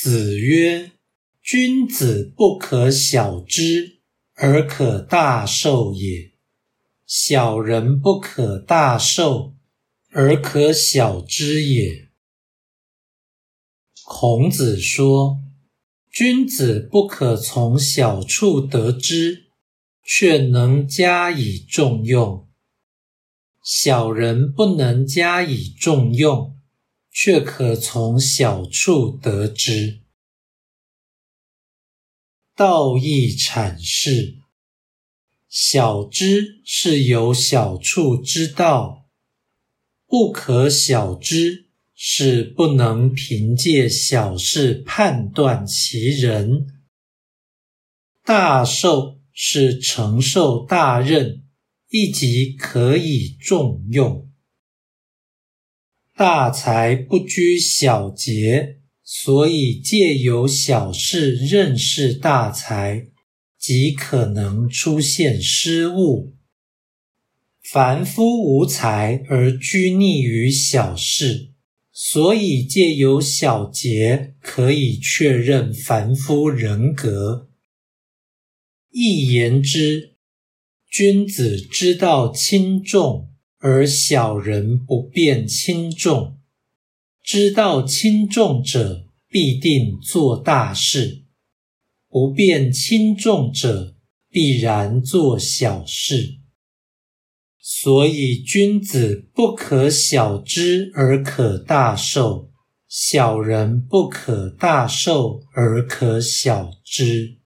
子曰：“君子不可小之而可大受也，小人不可大受而可小之也。”孔子说：“君子不可从小处得知，却能加以重用；小人不能加以重用。”却可从小处得知。道义阐释：小知是由小处知道，不可小知是不能凭借小事判断其人。大受是承受大任，亦即可以重用。大才不拘小节，所以借由小事认识大才，即可能出现失误。凡夫无才而拘泥于小事，所以借由小节可以确认凡夫人格。一言之，君子之道轻重。而小人不辨轻重，知道轻重者必定做大事；不辨轻重者必然做小事。所以，君子不可小之而可大受，小人不可大受而可小之。